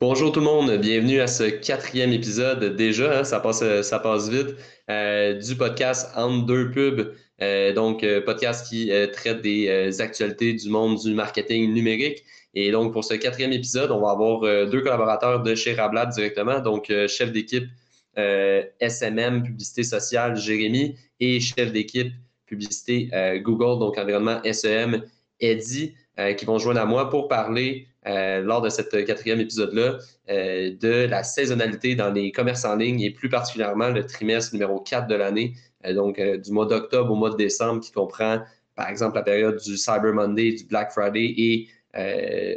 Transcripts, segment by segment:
Bonjour tout le monde, bienvenue à ce quatrième épisode déjà, hein, ça, passe, ça passe vite, euh, du podcast Entre deux pubs, euh, donc euh, podcast qui traite des actualités du monde du marketing numérique. Et donc pour ce quatrième épisode, on va avoir deux collaborateurs de chez Rablab directement, donc chef d'équipe SMM, publicité sociale, Jérémy, et chef d'équipe publicité Google, donc environnement SEM, Eddie, qui vont joindre à moi pour parler euh, lors de cet quatrième épisode-là euh, de la saisonnalité dans les commerces en ligne et plus particulièrement le trimestre numéro 4 de l'année, euh, donc du mois d'octobre au mois de décembre, qui comprend par exemple la période du Cyber Monday, du Black Friday et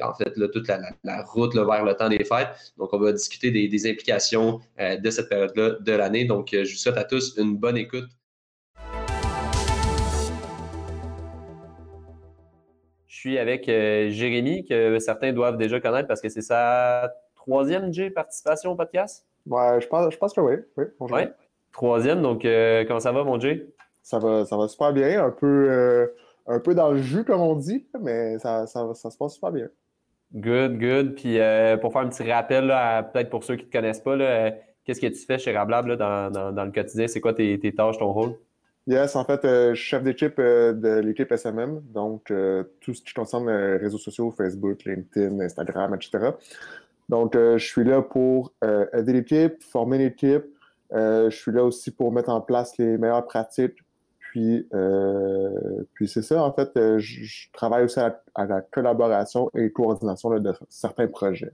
en fait toute la, route vers le temps des fêtes. Donc, on va discuter des implications de cette période-là de l'année. Donc, je vous souhaite à tous une bonne écoute. Suis avec euh, Jérémy, que certains doivent déjà connaître parce que c'est sa troisième G participation au podcast? Ouais, je pense, je pense que oui. oui bonjour. Ouais. Troisième, donc euh, comment ça va, mon G? Ça va, ça va super bien, un peu, euh, un peu dans le jus, comme on dit, mais ça, ça, ça se passe super bien. Good, good. Puis pour faire un petit rappel, peut-être pour ceux qui ne te connaissent pas, qu'est-ce que tu fais chez Rablab dans, dans, dans, le quotidien? C'est quoi tes, tes tâches, ton rôle? Yes, en fait, euh, je suis chef d'équipe euh, de l'équipe SMM, donc euh, tout ce qui concerne les réseaux sociaux, Facebook, LinkedIn, Instagram, etc. Donc, je suis là pour aider l'équipe, former l'équipe. je suis là aussi pour mettre en place les meilleures pratiques. Puis, puis c'est ça, en fait, je, travaille aussi à, la collaboration et coordination de certains projets.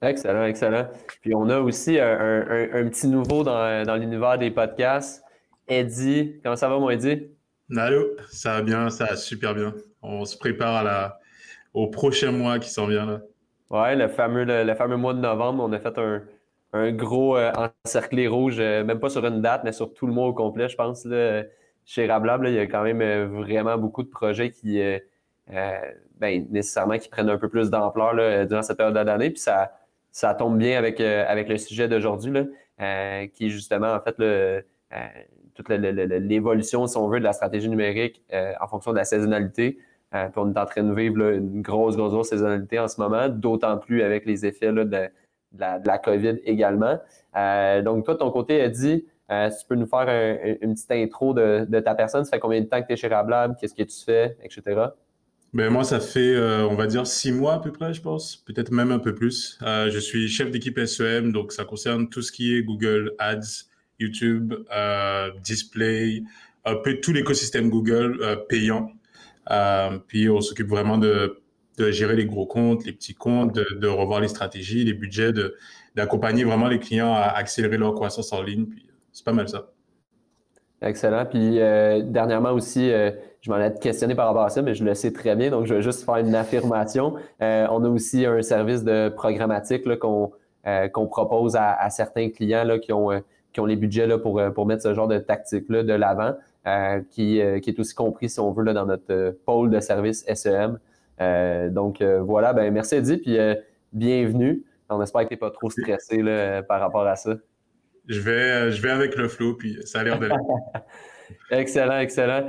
Excellent, excellent. Puis on a aussi un, un petit nouveau dans, dans l'univers des podcasts. Eddie. Comment ça va, mon Eddie? Allô, ça va bien, ça va super bien. On se prépare à la... au prochain mois qui s'en vient là. Ouais, le fameux, le, fameux mois de novembre, on a fait un, gros euh, encerclé rouge, euh, même pas sur une date, mais sur tout le mois au complet, je pense. chez Rablab, il y a quand même euh, vraiment beaucoup de projets qui, ben, nécessairement, qui prennent un peu plus d'ampleur durant cette période d'année. Puis ça, ça tombe bien avec, avec le sujet d'aujourd'hui, qui est justement, en fait, le toute l'évolution, si on veut, de la stratégie numérique euh, en fonction de la saisonnalité. Euh, on est en train de vivre une grosse, grosse, grosse saisonnalité en ce moment, d'autant plus avec les effets de, la, COVID également. Euh, donc, toi, de ton côté, si tu peux nous faire une petite intro de, ta personne, ça fait combien de temps que tu es chez Rablab, qu'est-ce que tu fais, etc. Ben moi, ça fait, on va dire, six mois à peu près, je pense, peut-être même un peu plus. je suis chef d'équipe SEM, donc ça concerne tout ce qui est Google Ads, YouTube, euh, Display, un peu tout l'écosystème Google euh, payant. Euh, puis on s'occupe vraiment de, gérer les gros comptes, les petits comptes, de, revoir les stratégies, les budgets, d'accompagner vraiment les clients à accélérer leur croissance en ligne. Puis c'est pas mal ça. Excellent. Puis dernièrement aussi, je m'en ai questionné par rapport à ça, mais je le sais très bien, donc je vais juste faire une affirmation. on a aussi un service de programmatique qu'on qu'on propose à, à, certains clients là, qui ont qui ont les budgets là, pour, euh, pour mettre ce genre de tactique-là de l'avant, euh, qui, euh, qui, est aussi compris, si on veut, là, dans notre pôle de service SEM. donc voilà, ben merci Eddie, puis bienvenue. On espère que tu n'es pas trop stressé là, par rapport à ça. Je vais, je vais avec le flow, puis ça a l'air de excellent, excellent.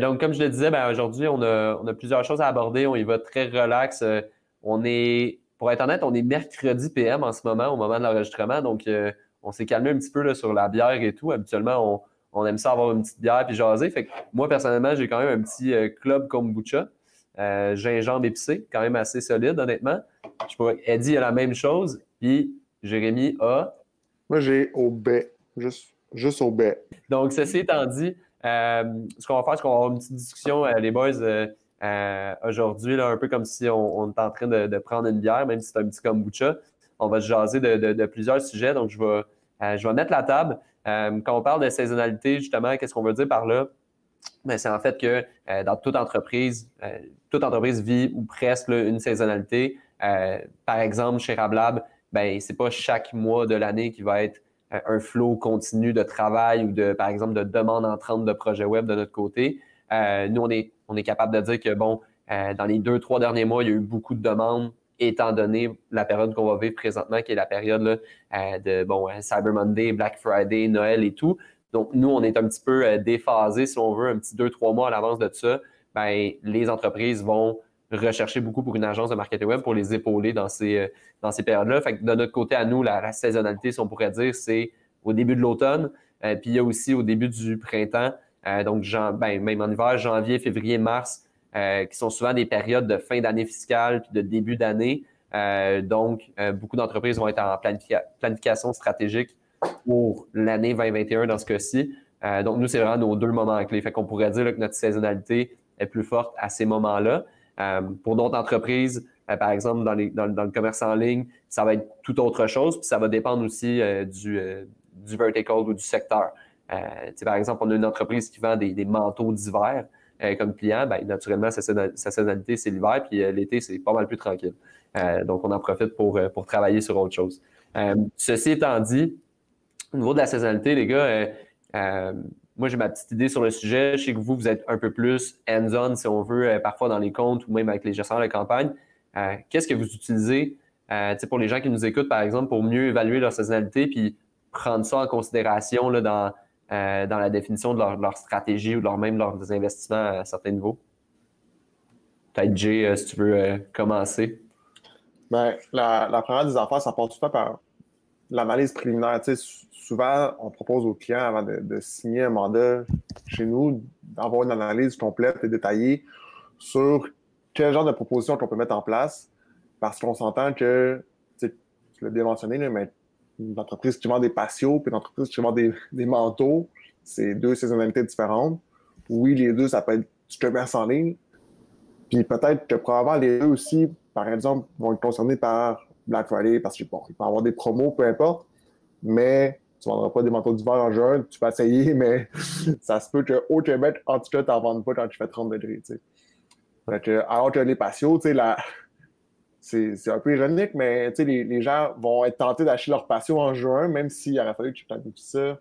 donc, comme je le disais, ben, aujourd'hui, on a, on a, plusieurs choses à aborder. On y va très relax. on est, pour être honnête, on est mercredi PM en ce moment, au moment de l'enregistrement. Donc, on s'est calmé un petit peu là, sur la bière et tout. Habituellement, on, aime ça avoir une petite bière puis jaser. Fait que moi, personnellement, j'ai quand même un petit euh, club kombucha, euh, gingembre épicé, quand même assez solide, honnêtement. Je pourrais, Eddie a la même chose, puis Jérémy a. Moi, j'ai au baie, juste, juste au baie. Donc, ceci étant dit, euh, ce qu'on va faire, c'est qu'on va avoir une petite discussion, les boys, aujourd'hui, un peu comme si on, était en train de, de, prendre une bière, même si c'est un petit kombucha. On va se jaser de, plusieurs sujets. Donc, je vais, euh, je vais mettre la table. Euh, quand on parle de saisonnalité, justement, qu'est-ce qu'on veut dire par là? Ben, c'est en fait que euh, dans toute entreprise, toute entreprise vit ou presque une saisonnalité. par exemple, chez Rablab, ben, c'est pas chaque mois de l'année qui va être un flot continu de travail ou de, par exemple, de demandes entrantes de projets web de notre côté. nous, on est, on est capable de dire que, bon, dans les deux, trois derniers mois, il y a eu beaucoup de demandes étant donné la période qu'on va vivre présentement, qui est la période euh, de bon, euh, Cyber Monday, Black Friday, Noël et tout. Donc, nous, on est un petit peu euh, déphasés, si on veut, un petit deux, trois mois à l'avance de ça. Ben, les entreprises vont rechercher beaucoup pour une agence de marketing web pour les épauler dans ces, dans ces périodes-là. Fait que de notre côté, à nous, la, saisonnalité, si on pourrait dire, c'est au début de l'automne, puis il y a aussi au début du printemps, donc ben, même en hiver, janvier, février, mars, qui sont souvent des périodes de fin d'année fiscale puis de début d'année. donc, beaucoup d'entreprises vont être en planification stratégique pour l'année 2021 dans ce cas-ci. Euh, donc, nous, c'est vraiment nos deux moments clés. Fait qu'on pourrait dire que notre saisonnalité est plus forte à ces moments-là. Euh, pour d'autres entreprises, euh, par exemple, dans, le commerce en ligne, ça va être tout autre chose. Puis ça va dépendre aussi du, du vertical ou du secteur. par exemple, on a une entreprise qui vend des, manteaux d'hiver comme client. Bien, naturellement, sa, saisonnalité, c'est l'hiver. Puis l'été, c'est pas mal plus tranquille. donc, on en profite pour, pour travailler sur autre chose. ceci étant dit, au niveau de la saisonnalité, les gars, euh, euh, moi, j'ai ma petite idée sur le sujet. Je sais que vous, vous êtes un peu plus hands-on, si on veut, euh, parfois dans les comptes ou même avec les gestionnaires de campagne. Qu'est-ce que vous utilisez pour les gens qui nous écoutent, par exemple, pour mieux évaluer leur saisonnalité puis prendre ça en considération là, dans, dans la définition de leur, stratégie ou leur, même leurs investissements à certains niveaux? Peut-être, Jay, si tu veux commencer. Bien, la, première des affaires, ça passe tout par l'analyse préliminaire. Souvent, on propose aux clients, avant de, signer un mandat chez nous, d'avoir une analyse complète et détaillée sur quel genre de proposition qu'on peut mettre en place, parce qu'on s'entend que, tu l'as bien mentionné, mais une entreprise qui vend des patios puis une entreprise qui vend des, manteaux, c'est deux saisonnalités différentes. Oui, les deux, ça peut être du commerce en ligne. Puis peut-être que probablement les deux aussi, par exemple, vont être concernés par Black Friday parce qu'il bon, peut avoir des promos, peu importe. Mais tu ne vendras pas des manteaux d'hiver en juin, tu peux essayer, mais ça se peut qu'au Québec, en tout cas, tu n'en vendes pas quand tu fais 30 degrés. alors que les patios, c'est un peu ironique, mais les, les gens vont être tentés d'acheter leurs patios en juin, même s'il aurait fallu que tu planifies ça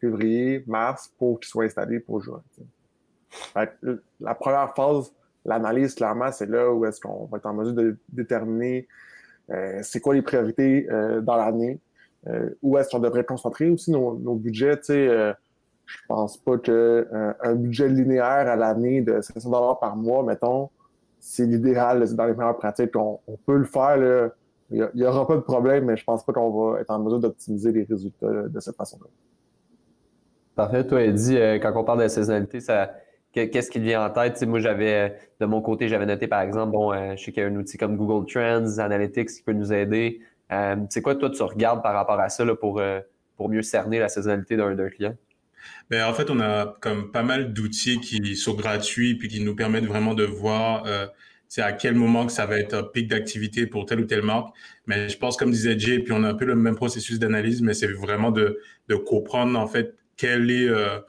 février, mars, pour qu'ils soient installés pour juin. la première phase, l'analyse, clairement, c'est là où est-ce qu'on va être en mesure de déterminer euh, c'est quoi les priorités euh, dans l'année, euh, où est-ce qu'on devrait concentrer aussi nos, budgets. Tu sais, euh, je pense pas que euh, un budget linéaire à l'année de 500 dollars par mois, mettons, c'est l'idéal, c'est dans les meilleures pratiques. On, peut le faire, il n'y aura pas de problème, mais je pense pas qu'on va être en mesure d'optimiser les résultats de cette façon-là. Parfait. Toi, Eddie, quand on parle de saisonnalité, ça, qu'est-ce qui te vient en tête? moi, j'avais, de mon côté, j'avais noté, par exemple, bon, je sais qu'il y a un outil comme Google Trends, Analytics qui peut nous aider. Euh, c'est quoi, toi, tu regardes par rapport à ça pour, euh, pour mieux cerner la saisonnalité d'un client? Ben, en fait, on a comme pas mal d'outils qui sont gratuits puis qui nous permettent vraiment de voir euh, à quel moment que ça va être un pic d'activité pour telle ou telle marque. Mais je pense, comme disait Jay, puis on a un peu le même processus d'analyse, mais c'est vraiment de, de comprendre en fait quel est euh,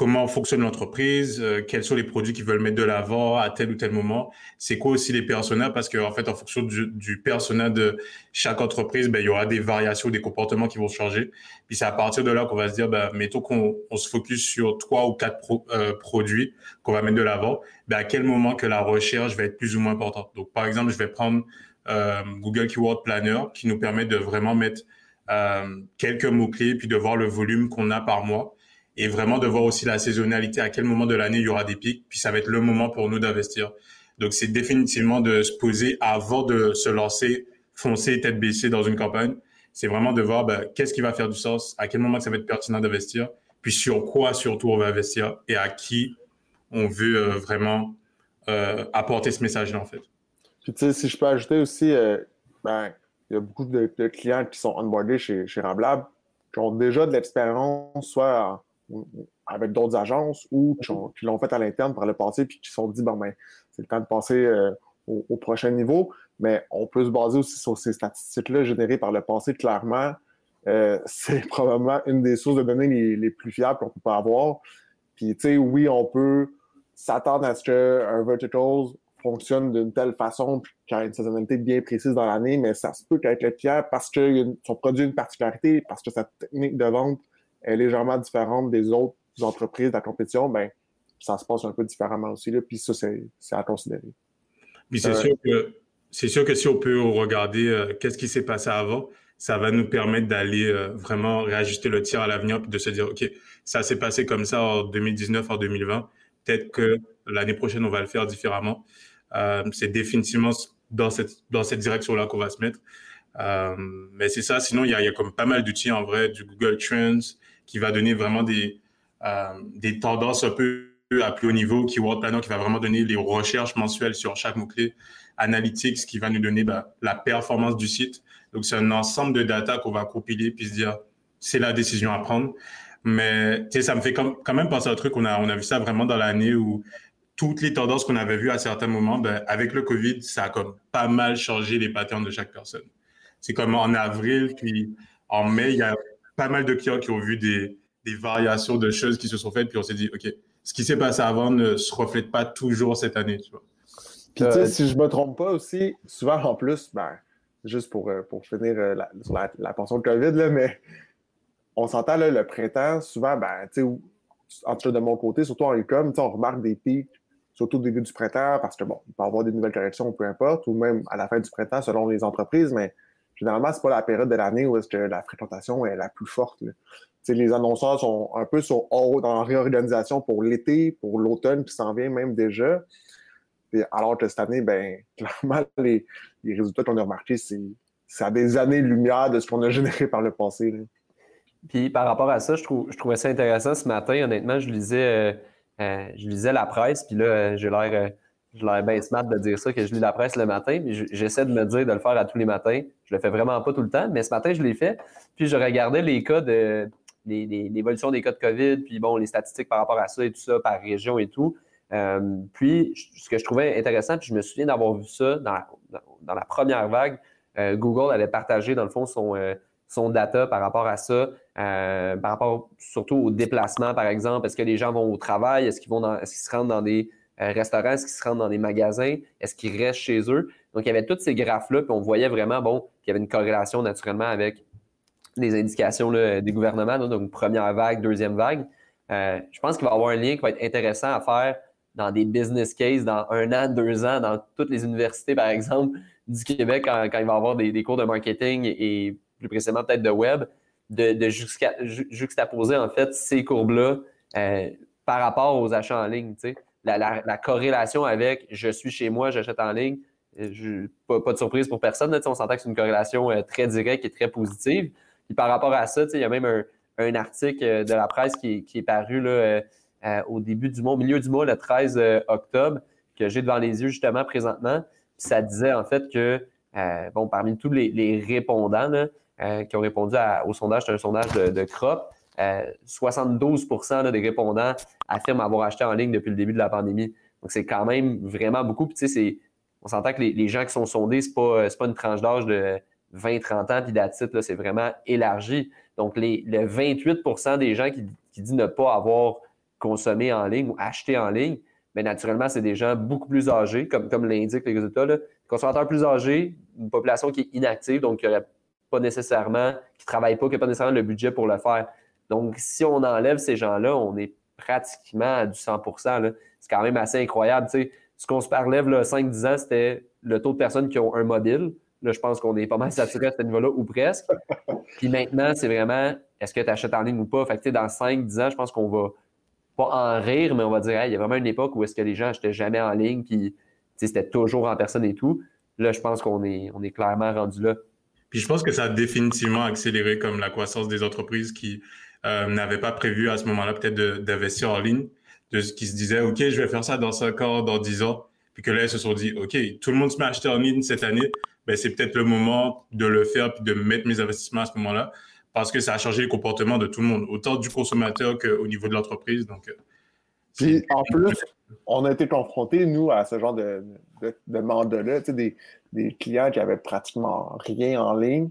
comment fonctionne l'entreprise, euh, quels sont les produits qu'ils veulent mettre de l'avant à tel ou tel moment. C'est quoi aussi les personas? Parce qu'en en fait, en fonction du, du persona de chaque entreprise, ben, il y aura des variations, des comportements qui vont changer. Puis c'est à partir de là qu'on va se dire, ben, mettons qu'on on se focus sur trois ou quatre euh, produits qu'on va mettre de l'avant, ben, à quel moment que la recherche va être plus ou moins importante? Donc, par exemple, je vais prendre euh, Google Keyword Planner qui nous permet de vraiment mettre quelques mots-clés puis de voir le volume qu'on a par mois et vraiment de voir aussi la saisonnalité, à quel moment de l'année il y aura des pics, puis ça va être le moment pour nous d'investir. Donc c'est définitivement de se poser avant de se lancer, foncer tête baissée dans une campagne. C'est vraiment de voir ben, qu'est-ce qui va faire du sens, à quel moment ça va être pertinent d'investir, puis sur quoi surtout on va investir et à qui on veut euh, vraiment euh, apporter ce message-là en fait. Puis tu sais, si je peux ajouter aussi, euh, ben, il y a beaucoup de, clients qui sont onboardés chez, chez Ramblab qui ont déjà de l'expérience, soit avec d'autres agences ou qui, l'ont fait à l'interne par le passé puis qui se sont dit, bon, ben, c'est le temps de passer euh, au, prochain niveau. Mais on peut se baser aussi sur ces statistiques-là générées par le passé. Clairement, euh, c'est probablement une des sources de données les, plus fiables qu'on peut pas avoir. Puis, tu sais, oui, on peut s'attendre à ce qu'un vertical fonctionne d'une telle façon qu'il y a une saisonnalité bien précise dans l'année, mais ça se peut qu'avec le tiers, parce que son produit a une particularité, parce que sa technique de vente est légèrement différente des autres entreprises de la compétition, ben, ça se passe un peu différemment aussi. Là, puis ça, c'est à considérer. Puis c'est euh, sûr que c'est sûr que si on peut regarder euh, qu'est-ce qui s'est passé avant, ça va nous permettre d'aller euh, vraiment réajuster le tir à l'avenir puis de se dire OK, ça s'est passé comme ça en 2019, en 2020. Peut-être que l'année prochaine, on va le faire différemment. c'est définitivement dans cette, dans cette direction-là qu'on va se mettre. Mais c'est ça, sinon il y a, comme pas mal d'outils en vrai, du Google Trends qui va donner vraiment des, des tendances un peu à plus haut niveau, Keyword Planner qui va vraiment donner les recherches mensuelles sur chaque mot-clé, Analytics qui va nous donner bah, la performance du site. Donc, c'est un ensemble de data qu'on va compiler puis se dire, c'est la décision à prendre. Mais, ça me fait quand même penser à un truc, on a, on a vu ça vraiment dans l'année où toutes les tendances qu'on avait vues à certains moments, ben, avec le COVID, ça a comme pas mal changé les patterns de chaque personne. C'est comme en avril, puis en mai, il y a pas mal de clients qui ont vu des, des variations de choses qui se sont faites, puis on s'est dit, OK, ce qui s'est passé avant ne se reflète pas toujours cette année, tu vois. Puis, tu sais, si je me trompe pas aussi, souvent en plus, ben, juste pour, euh, pour finir euh, la, sur la, la pension de COVID, là, mais on s'entend le printemps, souvent, ben, tu sais, en tout cas de mon côté, surtout en e-com, on remarque des pics, surtout au début du printemps, parce que bon, il peut y avoir des nouvelles corrections, peu importe, ou même à la fin du printemps selon les entreprises, mais généralement, c'est pas la période de l'année où est-ce que la fréquentation est la plus forte. Les annonceurs sont un peu sur, dans la réorganisation pour l'été, pour l'automne qui s'en vient même déjà alors que cette année, ben, clairement, les, résultats qu'on a remarqués, c'est, à des années-lumière de ce qu'on a généré par le passé. Puis par rapport à ça, je, trouvais ça intéressant ce matin. Honnêtement, je lisais, euh, euh, je lisais la presse, puis là, euh, j'ai l'air, l'air bien smart de dire ça, que je lis la presse le matin, mais j'essaie de me dire de le faire à tous les matins. Je le fais vraiment pas tout le temps, mais ce matin, je l'ai fait. Puis je regardais les cas de l'évolution des cas de COVID, puis bon, les statistiques par rapport à ça et tout ça, par région et tout. Euh, puis, ce que je trouvais intéressant, puis je me souviens d'avoir vu ça dans la, première vague, euh, Google avait partagé, dans le fond, son, euh, son data par rapport à ça, par rapport surtout au déplacement, par exemple. Est-ce que les gens vont au travail? Est-ce qu'ils vont est-ce qu'ils se rendent dans des restaurants? Est-ce qu'ils se rendent dans des magasins? Est-ce qu'ils restent chez eux? Donc, il y avait tous ces graphes-là, puis on voyait vraiment, bon, qu'il y avait une corrélation naturellement avec les indications des gouvernements, donc première vague, deuxième vague. je pense qu'il va y avoir un lien qui va être intéressant à faire dans des business cases dans un an, deux ans, dans toutes les universités, par exemple, du Québec, quand, il va y avoir des, cours de marketing et plus précisément peut-être de web, de, juxtaposer en fait ces courbes-là euh, par rapport aux achats en ligne. La, corrélation avec je suis chez moi, j'achète en ligne, euh, pas, de surprise pour personne. on s'entend que c'est une corrélation euh, très directe et très positive. Puis par rapport à ça, il y a même un, article de la presse qui, est paru là, euh, au début du mois, au milieu du mois, le 13 euh, octobre, que j'ai devant les yeux justement présentement. ça disait en fait que, euh, bon, parmi tous les, répondants qui ont répondu au sondage, c'est un sondage de, de CROP, 72% des répondants affirment avoir acheté en ligne depuis le début de la pandémie. Donc, c'est quand même vraiment beaucoup. Tu sais, on s'entend que les, gens qui sont sondés, ce n'est pas, pas une tranche d'âge de 20-30 ans, puis d'attitude, c'est vraiment élargi. Donc, les, le 28% des gens qui, disent ne pas avoir consommer en ligne ou acheter en ligne, mais naturellement, c'est des gens beaucoup plus âgés, comme, comme l'indiquent les résultats. Là. Consommateurs plus âgés, une population qui est inactive, donc qui n'aurait pas nécessairement, qui ne travaille pas, qui n'a pas nécessairement le budget pour le faire. Donc, si on enlève ces gens-là, on est pratiquement à du 100% C'est quand même assez incroyable. ce qu'on se parlait là, 5-10 ans, c'était le taux de personnes qui ont un mobile. Là, je pense qu'on est pas mal saturé à ce niveau-là, ou presque. Puis maintenant, c'est vraiment est-ce que tu achètes en ligne ou pas? Fait que, dans 5-10 ans, je pense qu'on va pas en rire, mais on va dire, il y a vraiment une époque où est-ce que les gens n'achetaient jamais en ligne, puis c'était toujours en personne et tout. Là, je pense qu'on est, on est clairement rendu là. Puis je pense que ça a définitivement accéléré comme la croissance des entreprises qui euh, n'avaient pas prévu à ce moment-là peut-être d'investir en ligne, de ce qui se disait, OK, je vais faire ça dans 5 ans, dans 10 ans. Puis que là, ils se sont dit, OK, tout le monde se met à acheter en ligne cette année, ben, c'est peut-être le moment de le faire puis de mettre mes investissements à ce moment-là parce que ça a changé le comportement de tout le monde, autant du consommateur qu'au niveau de l'entreprise. Donc, euh, Puis en plus, on a été confrontés, nous, à ce genre de, de, là des, des, clients qui avaient pratiquement rien en ligne.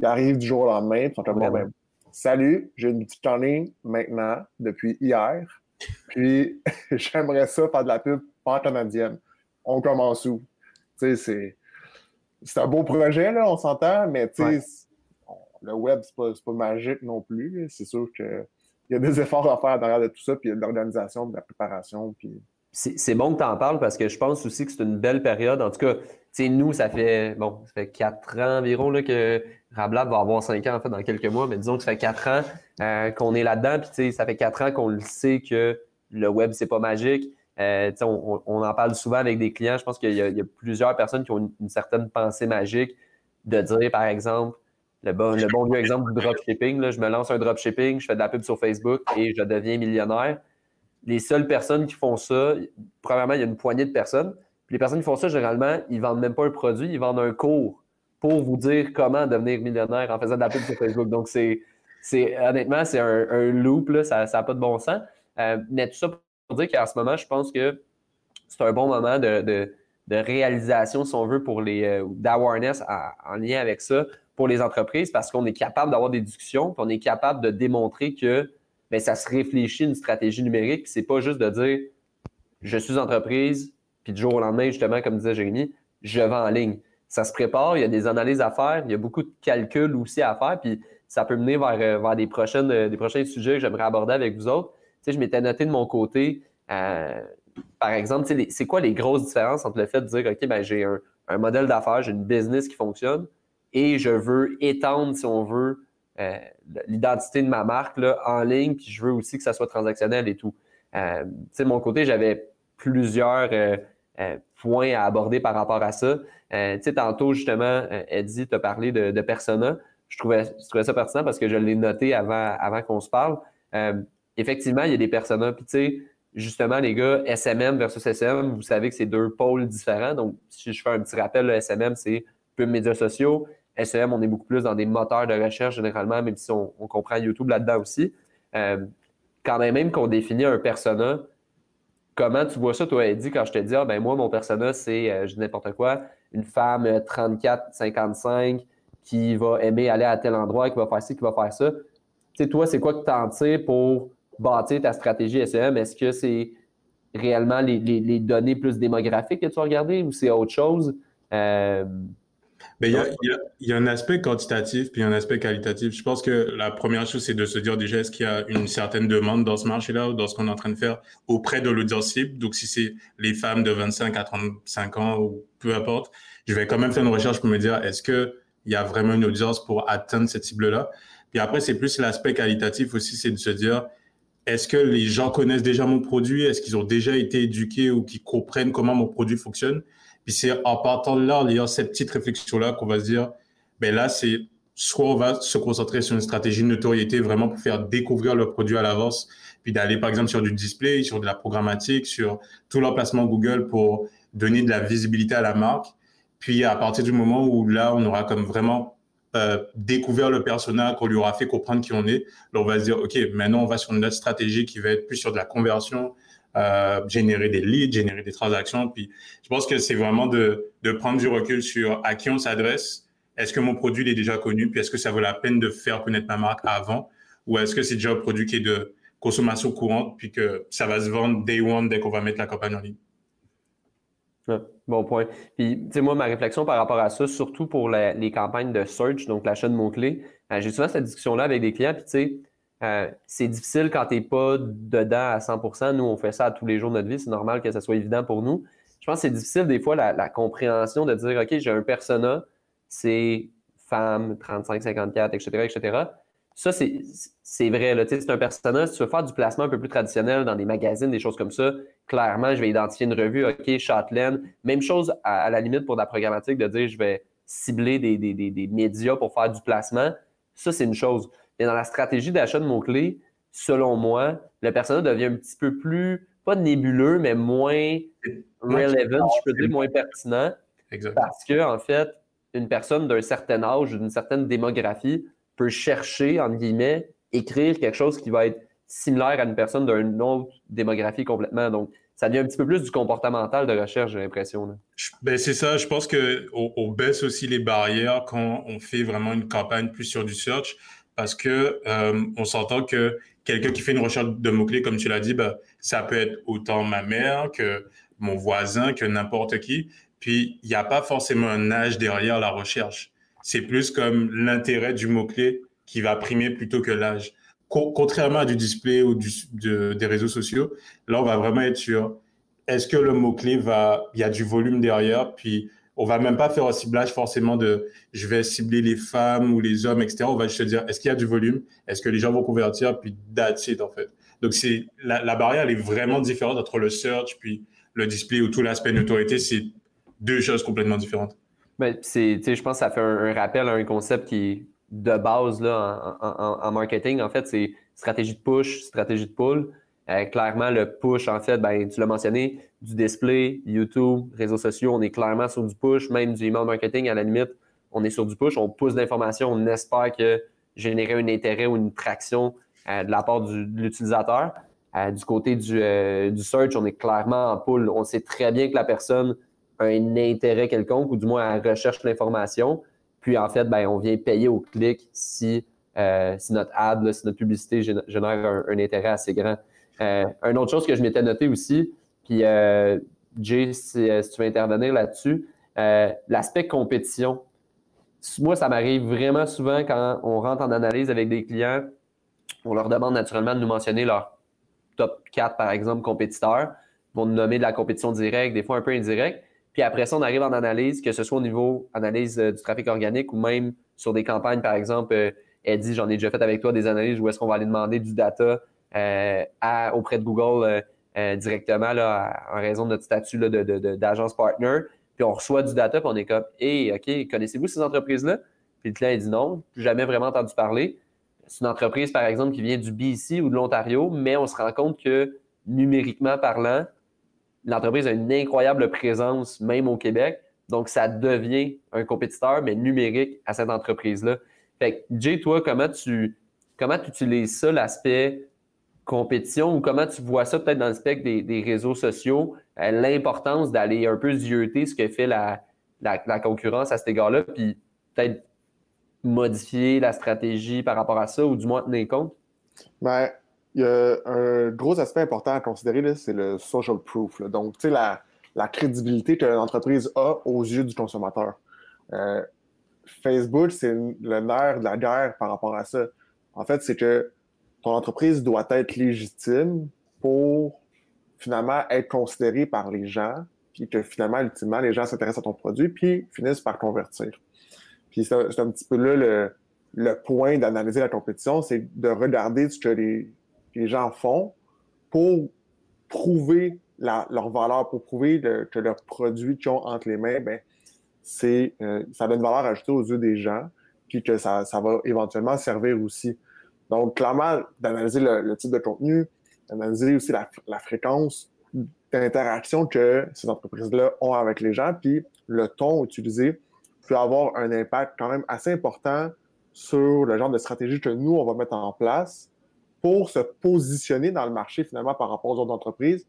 Ils arrivent du jour au lendemain, ils sont comme ben, Salut, j'ai une boutique en ligne maintenant, depuis hier. Puis j'aimerais ça faire de la pub pas canadienne. On commence où? Tu sais, c'est un beau projet, là, on s'entend, mais tu sais, le web, c'est pas, pas magique non plus. C'est sûr qu'il y a des efforts à faire derrière de tout ça, puis il y a de l'organisation, de la préparation. Puis... C'est bon que tu en parles parce que je pense aussi que c'est une belle période. En tout cas, nous, ça fait bon, quatre ans environ que Rablab va avoir cinq ans en fait dans quelques mois, mais disons que ça fait quatre ans euh, qu'on est là-dedans, puis ça fait quatre ans qu'on le sait que le web, c'est pas magique. Euh, on, en parle souvent avec des clients. Je pense qu'il y, a plusieurs personnes qui ont une, certaine pensée magique de dire, par exemple, le bon, le bon vieux exemple du dropshipping. Je me lance un dropshipping, je fais de la pub sur Facebook et je deviens millionnaire. Les seules personnes qui font ça, premièrement, il y a une poignée de personnes. les personnes qui font ça, généralement, ils vendent même pas un produit, ils vendent un cours pour vous dire comment devenir millionnaire en faisant de la pub sur Facebook. Donc, c'est, honnêtement, c'est un, loop, là, ça n'a pas de bon sens. Euh, mais tout ça pour dire qu'en ce moment, je pense que c'est un bon moment de, réalisation, si on veut, pour les euh, d'awareness en, lien avec ça pour les entreprises parce qu'on est capable d'avoir des discussions, puis on est capable de démontrer que bien, ça se réfléchit une stratégie numérique, c'est pas juste de dire je suis entreprise, puis du jour au lendemain, justement, comme disait Jérémy, je vends en ligne. Ça se prépare, il y a des analyses à faire, il y a beaucoup de calculs aussi à faire, puis ça peut mener vers, euh, vers des, prochaines, euh, des prochains sujets que j'aimerais aborder avec vous autres je m'étais noté de mon côté, euh, par exemple, c'est quoi les grosses différences entre le fait de dire, OK, ben, j'ai un, modèle d'affaires, j'ai une business qui fonctionne et je veux étendre, si on veut, euh, l'identité de ma marque là, en ligne, puis je veux aussi que ça soit transactionnel et tout. Euh, de mon côté, j'avais plusieurs points à aborder par rapport à ça. tantôt, justement, Eddie t'a parlé de, persona. Je trouvais, je trouvais ça pertinent parce que je l'ai noté avant, avant qu'on se parle effectivement, il y a des personnages. Puis, tu sais, justement, les gars, SMM versus SMM, vous savez que c'est deux pôles différents. Donc, si je fais un petit rappel, le SMM, c'est peu médias sociaux. SEM, on est beaucoup plus dans des moteurs de recherche généralement, même si on, comprend YouTube là-dedans aussi. Euh, quand même qu'on définit un persona, comment tu vois ça, toi, Eddie, quand je te dis, ah, ben moi, mon persona, c'est, euh, je dis n'importe quoi, une femme 34-55 qui va aimer aller à tel endroit, qui va faire ci, qui va faire ça. Tu sais, toi, c'est quoi que tu en tires pour bâtir ta stratégie SEM? Est-ce que c'est réellement les, données plus démographiques que tu as regardé ou c'est autre chose? Euh, il y, a, un aspect quantitatif puis un aspect qualitatif. Je pense que la première chose, c'est de se dire déjà, est-ce qu'il y a une certaine demande dans ce marché-là ou dans ce qu'on est en train de faire auprès de l'audience cible? Donc, si c'est les femmes de 25 à 35 ans ou peu importe, je vais quand même faire une recherche pour me dire, est-ce qu'il y a vraiment une audience pour atteindre cette cible-là? Puis après, c'est plus l'aspect qualitatif aussi, c'est de se dire, est-ce que les gens connaissent déjà mon produit? Est-ce qu'ils ont déjà été éduqués ou qu'ils comprennent comment mon produit fonctionne? Puis c'est en partant de là, en ayant cette petite réflexion-là, qu'on va se dire, ben là, c'est soit on va se concentrer sur une stratégie de notoriété vraiment pour faire découvrir le produit à l'avance, puis d'aller par exemple sur du display, sur de la programmatique, sur tout l'emplacement Google pour donner de la visibilité à la marque. Puis à partir du moment où là, on aura comme vraiment euh, découvert le personnage, qu'on lui aura fait comprendre qui on est, là, on va se dire, OK, maintenant, on va sur une autre stratégie qui va être plus sur de la conversion, euh, générer des leads, générer des transactions. Puis, je pense que c'est vraiment de, prendre du recul sur à qui on s'adresse. Est-ce que mon produit est déjà connu? Puis, est-ce que ça vaut la peine de faire connaître ma marque avant? Ou est-ce que c'est déjà un produit qui est de consommation courante, puis que ça va se vendre day one dès qu'on va mettre la campagne en ligne? bon point. Puis, tu sais, moi, ma réflexion par rapport à ça, surtout pour les campagnes de search, donc l'achat de mots-clés, euh, j'ai souvent cette discussion-là avec des clients, puis tu sais, euh, c'est difficile quand tu n'es pas dedans à 100% Nous, on fait ça à tous les jours de notre vie. C'est normal que ça soit évident pour nous. Je pense que c'est difficile des fois la, compréhension de dire, OK, j'ai un persona, c'est femme, 35, 54, etc., etc. Ça, c'est vrai. C'est un personnage. Si tu veux faire du placement un peu plus traditionnel dans des magazines, des choses comme ça, clairement, je vais identifier une revue, OK, Châtelaine. Même chose à, la limite pour la programmatique, de dire je vais cibler des, médias pour faire du placement. Ça, c'est une chose. Mais dans la stratégie d'achat de mots-clés, selon moi, le personnage devient un petit peu plus, pas nébuleux, mais moins relevant, je peux dire, moins pertinent. Parce que, en fait, une personne d'un certain âge ou d'une certaine démographie peut chercher, entre guillemets, écrire quelque chose qui va être similaire à une personne d'une autre démographie complètement. Donc, ça devient un petit peu plus du comportemental de recherche, j'ai l'impression. Ben, c'est ça. Je pense qu'on on baisse aussi les barrières quand on fait vraiment une campagne plus sur du search parce que euh, on s'entend que quelqu'un qui fait une recherche de mots-clés, comme tu l'as dit, ben, ça peut être autant ma mère que mon voisin, que n'importe qui. Puis, il n'y a pas forcément un âge derrière la recherche c'est plus comme l'intérêt du mot-clé qui va primer plutôt que l'âge. contrairement à du display ou des réseaux sociaux, là, on va vraiment être sûr, est-ce que le mot-clé va, il y a du volume derrière, puis on va même pas faire un ciblage forcément de je vais cibler les femmes ou les hommes, etc. On va juste se dire est-ce qu'il y a du volume, est-ce que les gens vont convertir, puis that's en fait. Donc, c'est la, barrière, est vraiment différente entre le search puis le display ou tout l'aspect notoriété. C'est deux choses complètement différentes. Ben, je pense que ça fait un, rappel à un concept qui est de base là, en, marketing. En fait, c'est stratégie de push, stratégie de pull. Euh, clairement, le push, en fait, ben, tu l'as mentionné, du display, YouTube, réseaux sociaux, on est clairement sur du push, même du email marketing, à la limite, on est sur du push, on pousse l'information, on espère que générer un intérêt ou une traction euh, de la part de l'utilisateur. Euh, du côté du, du, search, on est clairement en pull. On sait très bien que la personne a un intérêt quelconque, ou du moins elle recherche l'information. Puis en fait, ben, on vient payer au clic si, si notre ad, si notre publicité génère un intérêt assez grand. Euh, une autre chose que je m'étais noté aussi, puis euh, Jay, euh, si, tu veux intervenir là-dessus, l'aspect compétition. Moi, ça m'arrive vraiment souvent quand on rentre en analyse avec des clients, on leur demande naturellement de nous mentionner leur top 4, par exemple, compétiteurs. Ils vont nous nommer de la compétition directe, des fois un peu indirecte. Puis après ça, on arrive en analyse, que ce soit au niveau analyse du trafic organique ou même sur des campagnes, par exemple, Eddie, j'en ai déjà fait avec toi des analyses où est-ce qu'on va aller demander du data euh, auprès de Google euh, euh, directement là, en raison de notre statut d'agence partner. Puis on reçoit du data, puis on est comme Hey, OK, connaissez-vous ces entreprises-là? Puis le client dit non, jamais vraiment entendu parler. C'est une entreprise, par exemple, qui vient du BC ou de l'Ontario, mais on se rend compte que numériquement parlant, l'entreprise a une incroyable présence, même au Québec. Donc, ça devient un compétiteur, mais numérique à cette entreprise-là. Fait que, Jay, toi, comment tu, comment tu utilises ça, l'aspect compétition ou comment tu vois ça peut-être dans le spectre des, réseaux sociaux, euh, l'importance d'aller un peu zioter ce que fait la, concurrence à cet égard-là, puis peut-être modifier la stratégie par rapport à ça ou du moins tenir compte? Bien, il y a un gros aspect important à considérer, c'est le social proof. Donc, tu sais, la, crédibilité que l'entreprise a aux yeux du consommateur. Euh, Facebook, c'est le nerf de la guerre par rapport à ça. En fait, c'est que ton entreprise doit être légitime pour finalement être considérée par les gens, puis que finalement, ultimement, les gens s'intéressent à ton produit, puis finissent par convertir. Puis c'est un, petit peu là le, point d'analyser la compétition, c'est de regarder ce que les, gens font pour prouver leur valeur, pour prouver que leurs produits qu'ils ont entre les mains, ben, c'est, euh, ça donne une valeur ajoutée aux yeux des gens, puis que ça, ça va éventuellement servir aussi donc, clairement, d'analyser le, type de contenu, d'analyser aussi la, fréquence d'interaction que ces entreprises-là ont avec les gens, puis le ton utilisé peut avoir un impact quand même assez important sur le genre de stratégie que nous, on va mettre en place pour se positionner dans le marché finalement par rapport aux autres entreprises.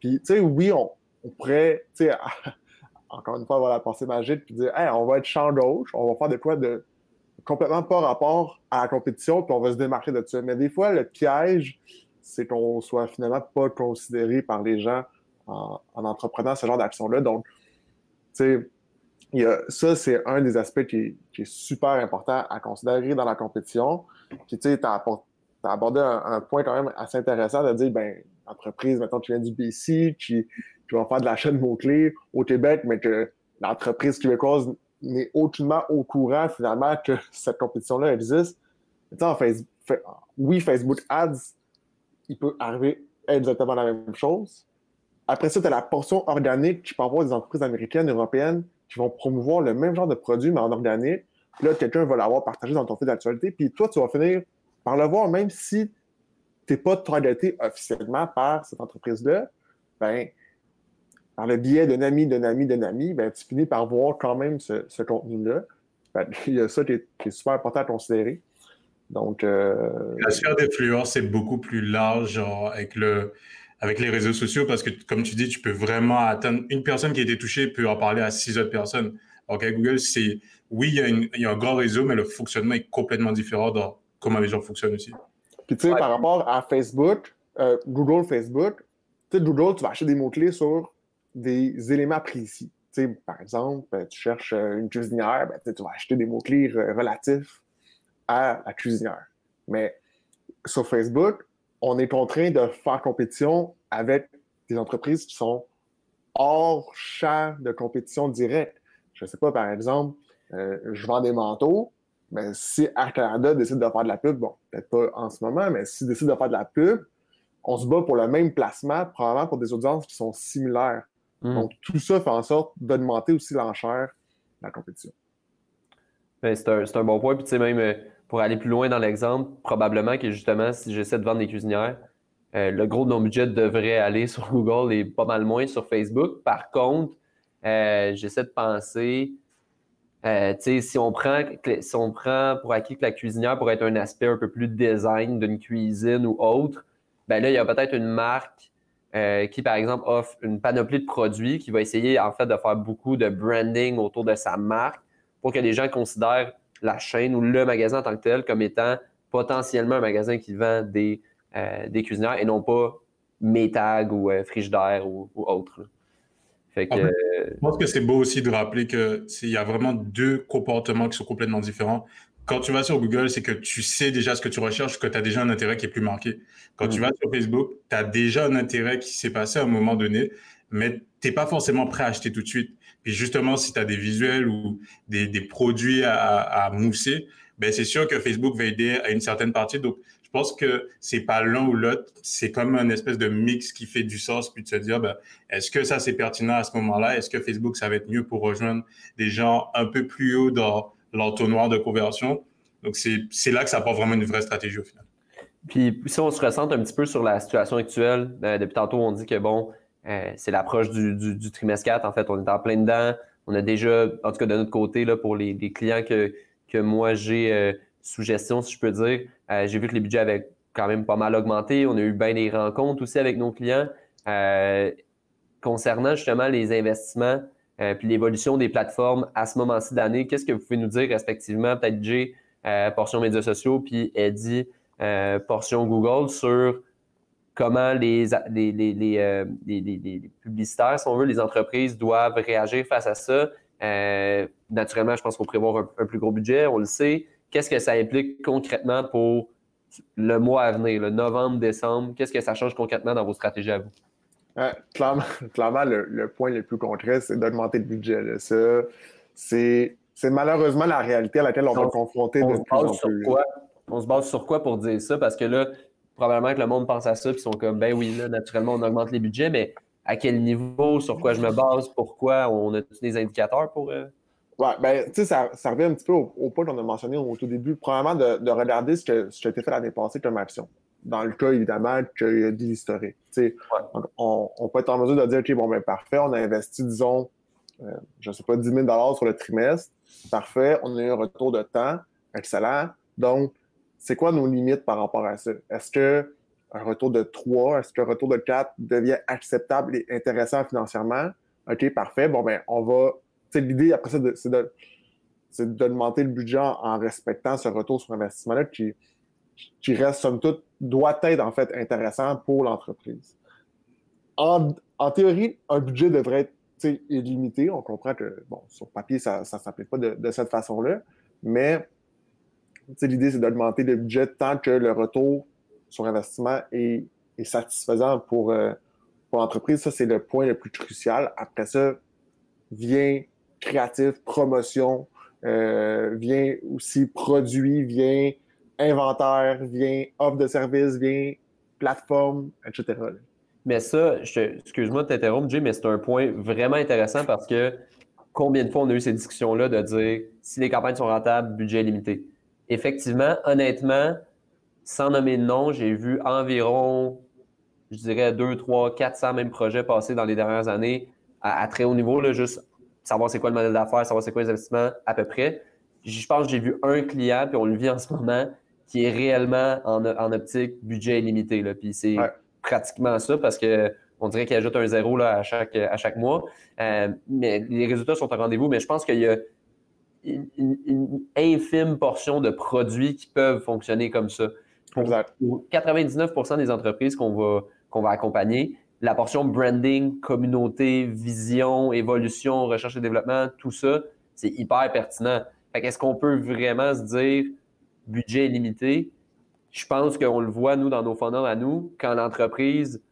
Puis, tu sais, oui, on, pourrait, tu sais, encore une fois, avoir la pensée magique, puis dire, hey, on va être champ gauche, on va faire de quoi de complètement pas rapport à la compétition, puis on va se démarquer de ça. Mais des fois, le piège, c'est qu'on soit finalement pas considéré par les gens en, entreprenant ce genre d'action-là. Donc, tu sais, ça, c'est un des aspects qui est, super important à considérer dans la compétition. Puis, tu sais, tu as, abordé un, point quand même assez intéressant de dire, ben, entreprise, maintenant, tu viens du BC, qui, qui va faire de la chaîne mots-clés au Québec, mais que l'entreprise québécoise n'est aucunement au courant finalement que cette compétition-là existe. Oui, Facebook Ads, il peut arriver exactement la même chose. Après ça, tu as la portion organique tu peux avoir des entreprises américaines, européennes qui vont promouvoir le même genre de produit, mais en organique. Puis là, quelqu'un va l'avoir partagé dans ton fil d'actualité. Puis toi, tu vas finir par le voir, même si tu n'es pas targeté officiellement par cette entreprise-là. Ben, par le biais d'un ami, d'un ami, d'un ami, ben, tu finis par voir quand même ce, contenu-là. Ben, il y a ça qui est, super important à considérer. Donc, euh, La sphère d'influence est beaucoup plus large avec, le, avec les réseaux sociaux parce que, comme tu dis, tu peux vraiment atteindre. Une personne qui a été touchée peut en parler à six autres personnes. Donc, à Google, c'est oui, il y, a un grand réseau, mais le fonctionnement est complètement différent dans comment les gens fonctionnent aussi. Puis, tu sais, par rapport à Facebook, euh, Google, Facebook, tu sais, Google, tu vas acheter des mots-clés sur des éléments précis. par exemple, ben, tu cherches euh, une cuisinière, ben, tu vas acheter des mots-clés relatifs à la cuisinière. Mais sur Facebook, on est contraint de faire compétition avec des entreprises qui sont hors champ de compétition directe. Je ne sais pas, par exemple, euh, je vends des manteaux, mais si Air Canada décide de faire de la pub, bon, peut-être pas en ce moment, mais s'ils décident de faire de la pub, on se bat pour le même placement, probablement pour des audiences qui sont similaires. Hmm. Donc, tout ça fait en sorte d'augmenter aussi l'enchère de la compétition. Ben, c'est un, bon point. Puis, tu sais, même euh, pour aller plus loin dans l'exemple, probablement que justement, si j'essaie de vendre des cuisinières, euh, le gros de mon budget devrait aller sur Google et pas mal moins sur Facebook. Par contre, euh, j'essaie de penser, si on, prend, si on prend pour acquis que la cuisinière pourrait être un aspect un peu plus design d'une cuisine ou autre, ben là, il y a peut-être une marque euh, qui, par exemple, offre une panoplie de produits, qui va essayer, en fait, de faire beaucoup de branding autour de sa marque pour que les gens considèrent la chaîne ou le magasin en tant que tel comme étant potentiellement un magasin qui vend des, euh, des cuisinières et non pas Métag ou euh, Frigidaire ou, ou autre. Fait que, je pense que c'est beau aussi de rappeler qu'il y a vraiment deux comportements qui sont complètement différents quand tu vas sur Google, c'est que tu sais déjà ce que tu recherches, que tu as déjà un intérêt qui est plus marqué. Quand tu mm. vas sur Facebook, tu as déjà un intérêt qui s'est passé à un moment donné, mais tu n'es pas forcément prêt à acheter tout de suite. Puis justement, si tu as des visuels ou des, produits à, mousser, ben c'est sûr que Facebook va aider à une certaine partie. Donc, je pense que c'est pas l'un ou l'autre, c'est comme un espèce de mix qui fait du sens, puis de se dire, ben, est-ce que ça c'est pertinent à ce moment-là? Est-ce que Facebook, ça va être mieux pour rejoindre des gens un peu plus haut dans l'entonnoir de conversion. Donc, c'est là que ça apporte vraiment une vraie stratégie au final. Puis, si on se ressente un petit peu sur la situation actuelle, euh, depuis tantôt, on dit que bon, euh, c'est l'approche du, trimestre 4. En fait, on est en plein dedans. On a déjà, en tout cas de notre côté, là, pour les, clients que, que moi j'ai euh, sous gestion, si je peux dire, j'ai vu que les budgets avaient quand même pas mal augmenté. On a eu bien des rencontres aussi avec nos clients. concernant justement les investissements, euh, puis l'évolution des plateformes à ce moment-ci d'année. Qu'est-ce que vous pouvez nous dire respectivement, peut-être Jay, euh, portion médias sociaux, puis Eddie, euh, portion Google, sur comment les, les, les, publicitaires, si on veut, les entreprises doivent réagir face à ça. naturellement, je pense qu'il faut prévoir un, plus gros budget, on le sait. Qu'est-ce que ça implique concrètement pour le mois à venir, le novembre, décembre? Qu'est-ce que ça change concrètement dans vos stratégies à vous? Clairement, le, point le plus concret, c'est d'augmenter le budget. Ça, c'est, malheureusement la réalité à laquelle on, va confronter de plus en plus. on se base sur quoi pour dire ça? Parce que là, probablement que le monde pense à ça, puis sont comme, ben oui, là, naturellement, on augmente les budgets, mais à quel niveau, sur quoi je me base, pourquoi, on a des indicateurs pour. Euh? Ouais, ben, tu sais, ça, ça, revient un petit peu au, point qu'on a mentionné au tout début. Premièrement, de, regarder ce, que, ce qui a été fait l'année passée comme action dans le cas, évidemment, qu'il y a de l'historique. On, on, peut être en mesure de dire, OK, bon, ben parfait, on a investi, disons, euh, je ne sais pas, 10 000 sur le trimestre. Parfait, on a eu un retour de temps. Excellent. Donc, c'est quoi nos limites par rapport à ça? Est-ce que un retour de 3, est-ce qu'un retour de 4 devient acceptable et intéressant financièrement? OK, parfait. Bon, ben, on va. L'idée, après ça, c'est d'augmenter le budget en, respectant ce retour sur investissement-là qui, qui reste, somme toute, doit être en fait intéressant pour l'entreprise. En, théorie, un budget devrait être illimité. On comprend que, bon, sur papier, ça ne s'applique pas de, cette façon-là, mais l'idée, c'est d'augmenter le budget tant que le retour sur investissement est, satisfaisant pour, euh, pour l'entreprise. Ça, c'est le point le plus crucial. Après ça, vient créatif, promotion, euh, vient aussi produit, vient inventaire, vient offre de service, vient plateforme, etc. Mais ça, excuse-moi de t'interrompre, Jay, mais c'est un point vraiment intéressant parce que combien de fois on a eu ces discussions-là de dire si les campagnes sont rentables, budget limité. Effectivement, honnêtement, sans nommer de nom, j'ai vu environ, je dirais, 2, 3, 400 mêmes projets passer dans les dernières années à, très haut niveau, là, juste savoir c'est quoi le modèle d'affaires, savoir c'est quoi les investissements à peu près. Je pense que j'ai vu un client, puis on le vit en ce moment, qui est réellement en, optique budget illimité. Là. Puis c'est pratiquement ça parce que on dirait qu'il ajoute un zéro là, à, chaque, à chaque mois. Euh, mais les résultats sont au rendez-vous, mais je pense qu'il y a une, infime portion de produits qui peuvent fonctionner comme ça. Pour, 99% des entreprises qu'on va, qu'on va accompagner, la portion branding, communauté, vision, évolution, recherche et développement, tout ça, c'est hyper pertinent. Est-ce qu'on peut vraiment se dire budget limité, je pense qu'on le voit, nous, dans nos funnels à nous, quand l'entreprise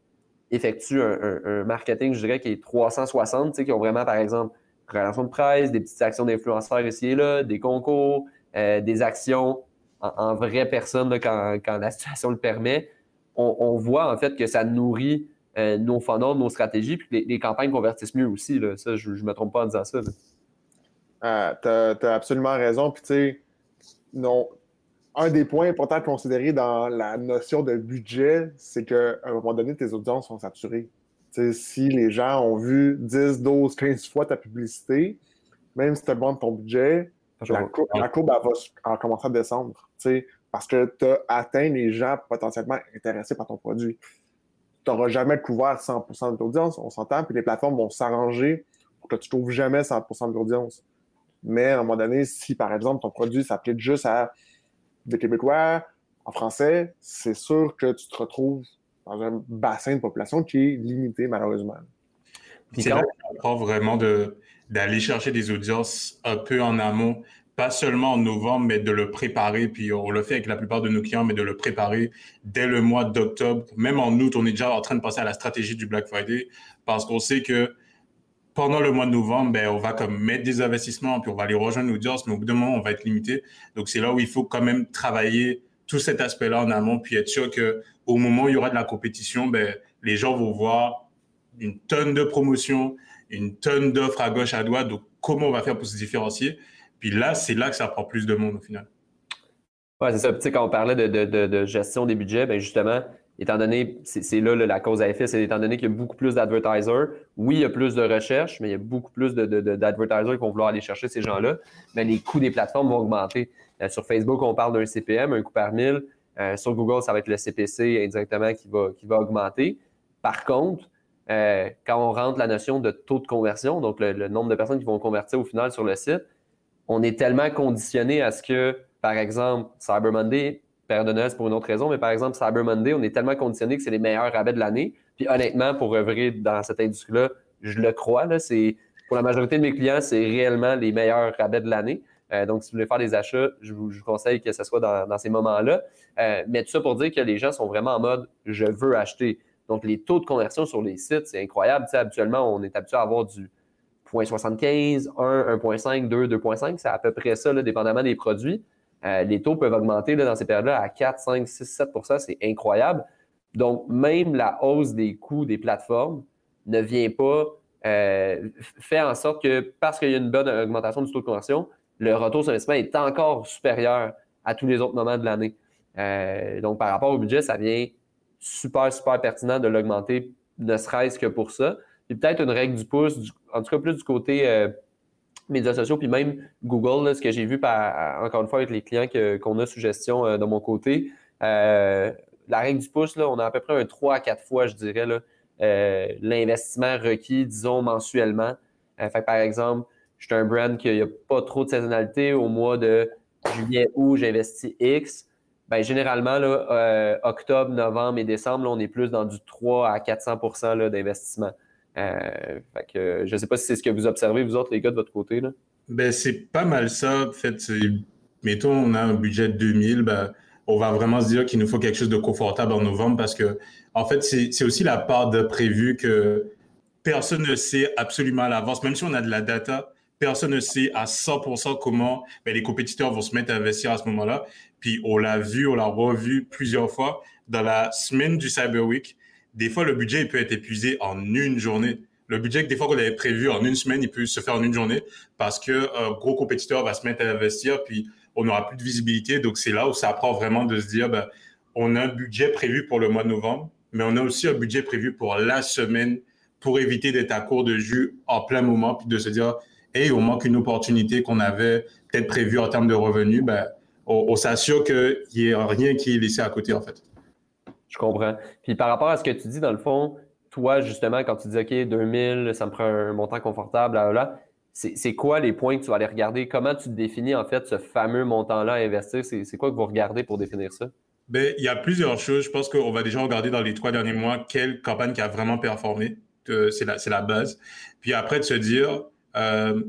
effectue un, marketing, je dirais, qui est 360, qui ont vraiment, par exemple, relation de presse, des petites actions d'influenceurs ici et là, des concours, euh, des actions en, vraie personne quand, la situation le permet. on, voit en fait que ça nourrit euh, nos funnels, nos stratégies, puis les, campagnes convertissent mieux aussi. Là. Ça, je ne me trompe pas en disant ça. Ah, tu as, absolument raison. Puis tu sais, non, un des points importants à considérer dans la notion de budget, c'est qu'à un moment donné, tes audiences sont saturées. si les gens ont vu 10, 12, 15 fois ta publicité, même si tu augmentes ton budget, la, courbe, va commencer à descendre. Parce que tu as atteint les gens potentiellement intéressés par ton produit. Tu n'auras jamais couvert 100% de l'audience, on s'entend, puis les plateformes vont s'arranger pour que tu trouves jamais 100% de l'audience. Mais à un moment donné, si par exemple ton produit s'applique juste à des Québécois en français, c'est sûr que tu te retrouves dans un bassin de population qui est limité malheureusement. C'est là qu'on vraiment d'aller chercher des audiences un peu en amont, pas seulement en novembre, mais de le préparer. Puis on le fait avec la plupart de nos clients, mais de le préparer dès le mois d'octobre. Même en août, on est déjà en train de passer à la stratégie du Black Friday parce qu'on sait que pendant le mois de novembre, ben, on va comme mettre des investissements, puis on va aller rejoindre l'audience, mais au bout d'un moment, on va être limité. Donc, c'est là où il faut quand même travailler tout cet aspect-là en amont, puis être sûr qu'au moment où il y aura de la compétition, ben, les gens vont voir une tonne de promotions, une tonne d'offres à gauche, à droite. Donc, comment on va faire pour se différencier? Puis là, c'est là que ça prend plus de monde au final. Oui, c'est ça. Tu sais, quand on parlait de, gestion des budgets, ben justement, étant donné, c'est là, la cause à effet, c'est étant donné qu'il y a beaucoup plus d'advertisers, oui, il y a plus de recherches, mais il y a beaucoup plus d'advertisers qui vont vouloir aller chercher ces gens-là, mais les coûts des plateformes vont augmenter. Euh, sur Facebook, on parle d'un CPM, un coût par mille. Euh, sur Google, ça va être le CPC indirectement qui va, qui va augmenter. Par contre, euh, quand on rentre la notion de taux de conversion, donc le, nombre de personnes qui vont convertir au final sur le site, on est tellement conditionné à ce que, par exemple, Cyber Monday période de Noël, pour une autre raison, mais par exemple, Cyber Monday, on est tellement conditionné que c'est les meilleurs rabais de l'année. Puis honnêtement, pour œuvrer dans cette industrie-là, je le crois, là, c'est, pour la majorité de mes clients, c'est réellement les meilleurs rabais de l'année. Euh, donc, si vous voulez faire des achats, je vous, conseille que ce soit dans, ces moments-là. Euh, mais tout ça pour dire que les gens sont vraiment en mode je veux acheter. Donc, les taux de conversion sur les sites, c'est incroyable. Tu sais, habituellement, on est habitué à avoir du 0.75, 1, 1.5, 2, 2.5. C'est à peu près ça, là, dépendamment des produits. Euh, les taux peuvent augmenter dans ces périodes-là à 4, 5, 6, 7% c'est incroyable. Donc, même la hausse des coûts des plateformes ne vient pas euh, faire en sorte que parce qu'il y a une bonne augmentation du taux de conversion, le retour sur investissement est encore supérieur à tous les autres moments de l'année. Euh, donc, par rapport au budget, ça vient super, super pertinent de l'augmenter, ne serait-ce que pour ça. Puis peut-être une règle du pouce, en tout cas plus du côté médias sociaux, puis même Google, ce que j'ai vu encore une fois avec les clients qu'on a sous gestion euh, de mon côté. Euh, la règle du pouce, là, on a à peu près un 3 à 4 fois, je dirais, euh, l'investissement requis, disons, mensuellement. par exemple, je suis un brand qui n'a pas trop de saisonnalité. Au mois de juillet, août, j'investis X. Ben, généralement, là, octobre, novembre et décembre, on est plus dans du 3 à 400% d'investissement. Euh, que, je ne sais pas si c'est ce que vous observez, vous autres, les gars, de votre côté. Là. Ben, c'est pas mal ça. En fait, mettons, on a un budget de 2000, ben, on va vraiment se dire qu'il nous faut quelque chose de confortable en novembre parce que, en fait, c'est aussi la part de prévu que personne ne sait absolument à l'avance, même si on a de la data, personne ne sait à 100% comment ben, les compétiteurs vont se mettre à investir à ce moment-là. Puis on l'a vu, on l'a revu plusieurs fois dans la semaine du Cyber Week des fois, le budget peut être épuisé en une journée. Le budget que des fois qu'on avait prévu en une semaine, il peut se faire en une journée parce que un gros compétiteur va se mettre à investir, puis on n'aura plus de visibilité. Donc, c'est là où ça apprend vraiment de se dire, ben, on a un budget prévu pour le mois de novembre, mais on a aussi un budget prévu pour la semaine pour éviter d'être à court de jus en plein moment, puis de se dire, hey, on manque une opportunité qu'on avait peut-être prévue en termes de revenus, ben, on, on s'assure qu'il n'y ait rien qui est laissé à côté, en fait. Je comprends. Puis par rapport à ce que tu dis, dans le fond, toi, justement, quand tu dis OK, 2000, ça me prend un montant confortable, là, là, c'est quoi les points que tu vas aller regarder? Comment tu définis, en fait, ce fameux montant-là à investir? C'est quoi que vous regardez pour définir ça? Bien, il y a plusieurs choses. Je pense qu'on va déjà regarder dans les trois derniers mois quelle campagne qui a vraiment performé. C'est la, la, base. Puis après, de se dire, euh,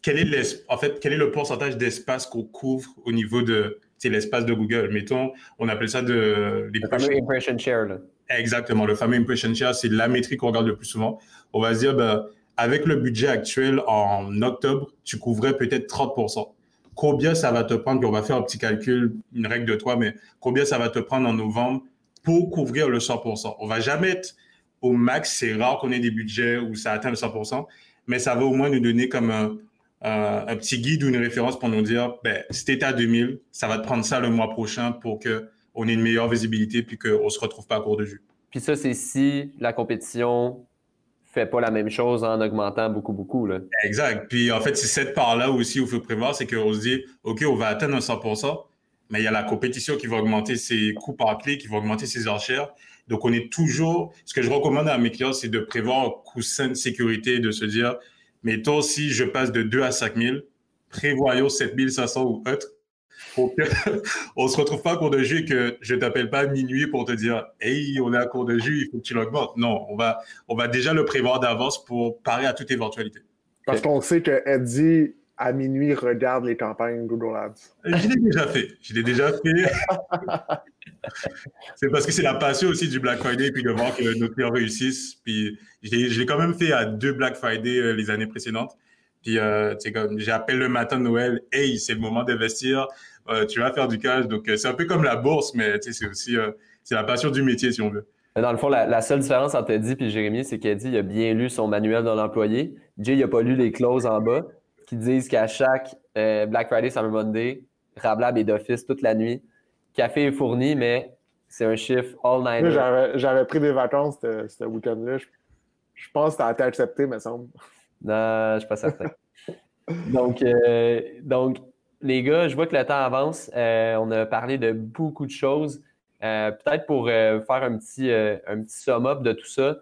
quel est en fait, quel est le pourcentage d'espace qu'on couvre au niveau de, c'est l'espace de Google. Mettons, on appelle ça de le fameux impression share. Exactement, le fameux impression share, c'est la métrique qu'on regarde le plus souvent. On va se dire, ben, avec le budget actuel en octobre, tu couvrais peut-être 30%. Combien ça va te prendre, puis on va faire un petit calcul, une règle de toi, mais combien ça va te prendre en novembre pour couvrir le 100%. On va jamais être au max. C'est rare qu'on ait des budgets où ça atteint le 100%, mais ça va au moins nous donner comme un, un, petit guide ou une référence pour nous dire, ben, si à 2000, ça va te prendre ça le mois prochain pour qu'on ait une meilleure visibilité puis qu'on ne se retrouve pas à court de jus. Puis ça, c'est si la compétition fait pas la même chose en augmentant beaucoup, beaucoup. Là. Exact. Puis en fait, c'est cette part-là aussi où il faut prévoir, c'est qu'on se dit, OK, on va atteindre un 100%, mais il y a la compétition qui va augmenter ses coûts par clic, qui va augmenter ses enchères. Donc, on est toujours, ce que je recommande à mes clients, c'est de prévoir un coussin de sécurité, de se dire, mais toi aussi, je passe de 2 à 5 000, prévoyons 7 500 ou autre, pour qu'on ne se retrouve pas à cours de jus et que je t'appelle pas à minuit pour te dire Hey, on est à cours de jus, il faut que tu l'augmentes. Non, on va, on va déjà le prévoir d'avance pour parer à toute éventualité. Parce qu'on sait que Eddie, à minuit, regarde les campagnes Google Ads. Je l'ai déjà fait. Je l'ai déjà fait. c'est parce que c'est la passion aussi du Black Friday, puis de voir que nos clients réussissent. Puis je l'ai quand même fait à deux Black Friday euh, les années précédentes. Puis euh, comme j'appelle le matin de Noël, hey, c'est le moment d'investir. Euh, tu vas faire du cash. Donc, c'est un peu comme la bourse, mais c'est aussi c'est la passion du métier, si on veut. Dans le fond, la, seule différence entre Eddie et Jérémy, c'est qu'Eddie a bien lu son manuel de l'employé. Jay, n'a pas lu les clauses en bas qui disent qu'à chaque Black Friday, Summer Monday, Rablab est d'office toute la nuit. Café est fourni, mais c'est un chiffre all-night. J'avais pris des vacances ce, week-end-là. Je, pense que a été accepté, me semble. Non, je ne suis pas certain. donc, donc, les gars, je vois que le temps avance. Euh, on a parlé de beaucoup de choses. Euh, peut-être pour euh, faire un petit, un petit sum-up de tout ça,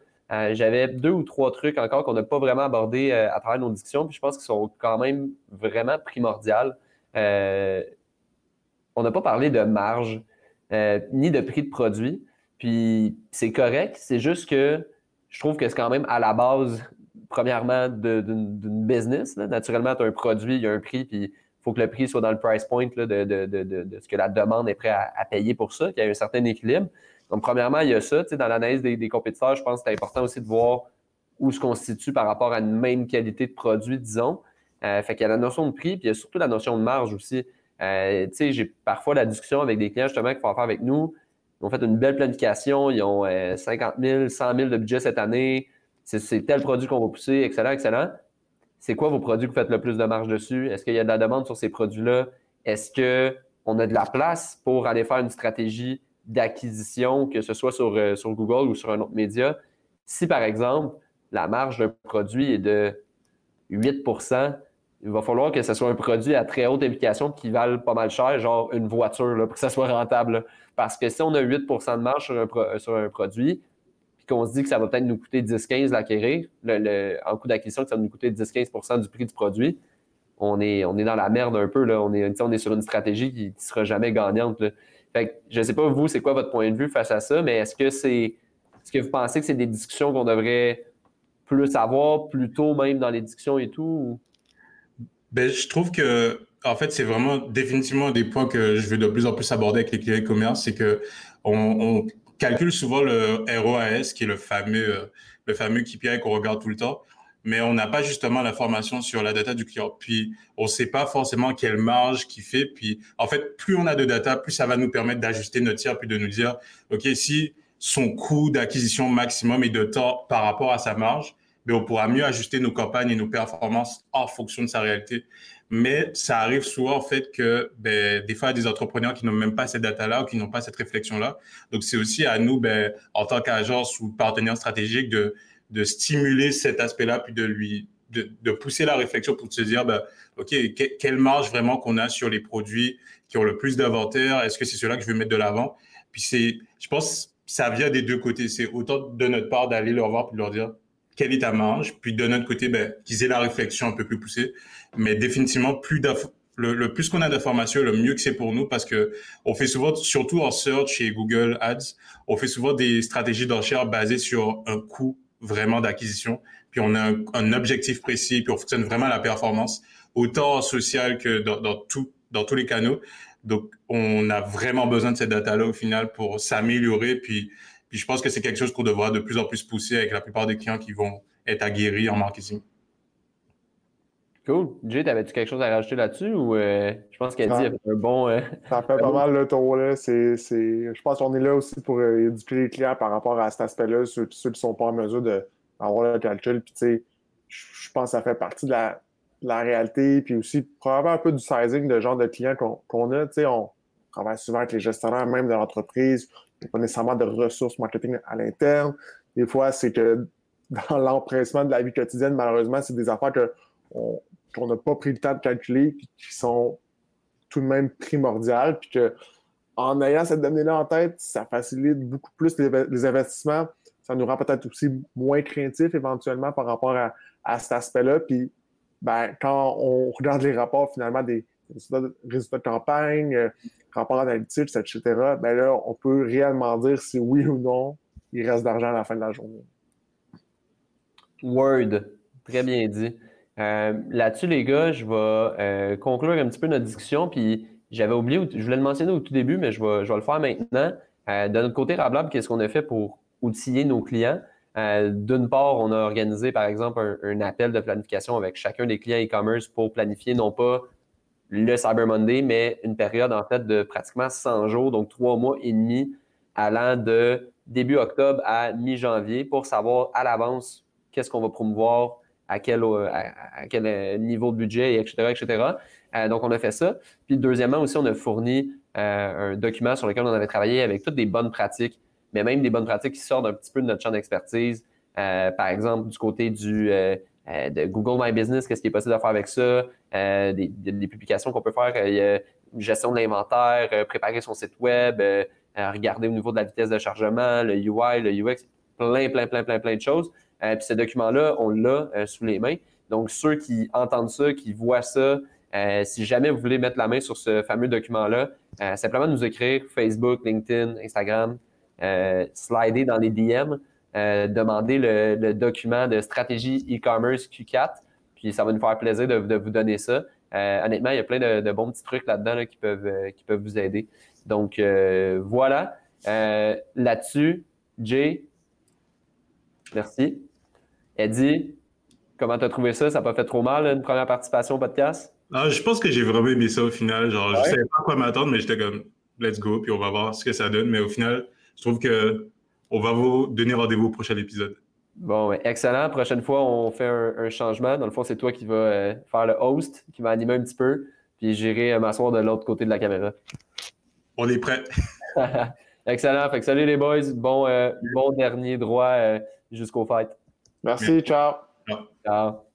j'avais deux ou trois trucs encore qu'on n'a pas vraiment abordés à travers nos discussions, puis je pense qu'ils sont quand même vraiment primordiales. On n'a pas parlé de marge ni de prix de produit, puis c'est correct, c'est juste que je trouve que c'est quand même à la base, premièrement, d'une business. Naturellement, tu as un produit, il y a un prix, puis faut que le prix soit dans le price point de, ce que la demande est prête à, payer pour ça, qu'il y ait un certain équilibre. Donc, premièrement, il y a ça. Dans l'analyse des, compétiteurs, je pense que c'est important aussi de voir où se constitue par rapport à une même qualité de produit, disons. Euh, fait qu'il y a la notion de prix, puis il y a surtout la notion de marge aussi. Euh, j'ai parfois la discussion avec des clients justement qui font affaire avec nous. Ils ont fait une belle planification, ils ont 50 000, 100 000 de budget cette année. C'est tel produit qu'on va pousser, excellent, excellent c'est quoi vos produits que vous faites le plus de marge dessus? Est-ce qu'il y a de la demande sur ces produits-là? Est-ce qu'on a de la place pour aller faire une stratégie d'acquisition, que ce soit euh, sur Google ou sur un autre média? Si, par exemple, la marge d'un produit est de 8 il va falloir que ce soit un produit à très haute implication qui vale pas mal cher, genre une voiture, pour que ça soit rentable. Parce que si on a 8% de marge sur un, sur un produit, qu'on se dit que ça va peut-être nous coûter 10-15 l'acquérir, le, en coût d'acquisition, que ça va nous coûter 10-15% du prix du produit, on est, on est dans la merde un peu. Là. On, est, on est sur une stratégie qui ne sera jamais gagnante. je ne sais pas, vous, c'est quoi votre point de vue face à ça, mais est-ce que c'est. Est-ce que vous pensez que c'est des discussions qu'on devrait plus avoir, plus tôt même dans les discussions et tout? Ben, je trouve que, en fait, c'est vraiment définitivement des points que je vais de plus en plus aborder avec les clients e-commerce. C'est que on, calcule souvent le ROAS, qui est le fameux, euh, le fameux KPI qu'on regarde tout le temps, mais on n'a pas justement l'information sur la data du client. Puis, on ne sait pas forcément quelle marge qu'il fait. Puis, en fait, plus on a de data, plus ça va nous permettre d'ajuster notre tir, puis de nous dire, OK, si son coût d'acquisition maximum est de temps par rapport à sa marge, mais on pourra mieux ajuster nos campagnes et nos performances en fonction de sa réalité. Mais ça arrive souvent, en fait, que ben, des fois, il y a des entrepreneurs qui n'ont même pas cette data-là ou qui n'ont pas cette réflexion-là. Donc, c'est aussi à nous, ben, en tant qu'agence ou partenaire stratégique, de, de stimuler cet aspect-là, puis de lui de, de, pousser la réflexion pour se dire, ben, OK, quelle marge vraiment qu'on a sur les produits qui ont le plus d'inventaire? Est-ce que c'est cela que je veux mettre de l'avant? Puis c'est, je pense, ça vient des deux côtés. C'est autant de notre part d'aller leur voir puis de leur dire, quelle est ta marge, puis de notre côté, ben, qu'ils aient la réflexion un peu plus poussée. Mais définitivement, plus le, le, plus qu'on a d'informations, le mieux que c'est pour nous parce que on fait souvent, surtout en search chez Google Ads, on fait souvent des stratégies d'enchères basées sur un coût vraiment d'acquisition. Puis on a un, objectif précis, puis on fonctionne vraiment à la performance, autant social que dans, dans, tout, dans tous les canaux. Donc, on a vraiment besoin de cette data-là au final pour s'améliorer, puis puis je pense que c'est quelque chose qu'on devra de plus en plus pousser avec la plupart des clients qui vont être aguerris en marketing. Cool. Jay, t'avais-tu quelque chose à rajouter là-dessus ou euh, je pense qu'elle dit un bon. Euh, ça fait pas mal le tour. Là. Je pense qu'on est là aussi pour euh, éduquer les clients par rapport à cet aspect-là, ceux, qui ne sont pas en mesure d'avoir le calcul. Puis, tu sais, je pense que ça fait partie de la, réalité. Puis aussi, probablement un peu du sizing de genre de clients qu'on a. Tu sais, on travaille souvent avec les gestionnaires même de l'entreprise. Il n'y pas nécessairement de ressources marketing à l'interne. Des fois, c'est que dans l'empressement de la vie quotidienne, malheureusement, c'est des affaires qu'on n'a pas pris le temps de calculer, puis qui sont tout de même primordiales, puis que en ayant cette donnée-là en tête, ça facilite beaucoup plus les, investissements. Ça nous rend peut-être aussi moins craintifs éventuellement par rapport à, cet aspect-là. Puis ben, quand on regarde les rapports finalement des résultats de, campagne, rapports analytiques, etc., ben là, on peut réellement dire si oui ou non il reste d'argent à la fin de la journée. Word, très bien dit. Euh, là-dessus, les gars, je vais euh, conclure un petit peu notre discussion. Puis j'avais oublié, je voulais le mentionner au tout début, mais je vais, je vais le faire maintenant. Euh, de notre côté, Rablab, qu'est-ce qu'on a fait pour outiller nos clients? D'une part, on a organisé, par exemple, un, appel de planification avec chacun des clients e-commerce pour planifier non pas le Cyber Monday, mais une période en fait de pratiquement 100 jours, donc trois mois et demi, allant de début octobre à mi-janvier pour savoir à l'avance qu'est-ce qu'on va promouvoir, à quel, euh, euh, niveau de budget, etc., etc. Euh, donc, on a fait ça. Puis, deuxièmement, aussi, on a fourni un document sur lequel on avait travaillé avec toutes des bonnes pratiques, mais même des bonnes pratiques qui sortent un petit peu de notre champ d'expertise. par exemple, du côté du, de Google My Business, qu'est-ce qui est possible de faire avec ça, des, publications qu'on peut faire, gestion de l'inventaire, préparer son site web, regarder au niveau de la vitesse de chargement, le UI, le UX, plein, plein, plein, plein, plein de choses. Euh, puis ce document-là, on l'a euh, sous les mains. Donc, ceux qui entendent ça, qui voient ça, euh, si jamais vous voulez mettre la main sur ce fameux document-là, simplement nous écrire Facebook, LinkedIn, Instagram, slider dans les DM, demander le, document de stratégie e-commerce Q4, puis ça va nous faire plaisir de, vous donner ça. honnêtement, il y a plein de, bons petits trucs là-dedans qui, peuvent, qui peuvent vous aider. Donc, voilà. Là-dessus, Jay, merci. Eddie, comment tu as trouvé ça? Ça n'a pas fait trop mal, une première participation au podcast? Ah, je pense que j'ai vraiment aimé ça au final. Genre, Je ne savais pas à quoi m'attendre, mais j'étais comme, let's go, puis on va voir ce que ça donne. Mais au final, je trouve que on va vous donner rendez-vous au prochain épisode. Bon, excellent. Prochaine fois, on fait un, changement. Dans le fond, c'est toi qui vas euh, faire le host, qui va animer un petit peu, puis j'irai euh, m'asseoir de l'autre côté de la caméra. On est prêt. excellent. Fait que salut les boys. Bon, euh, bon dernier droit jusqu'au fêtes. Merci, ciao. Ciao.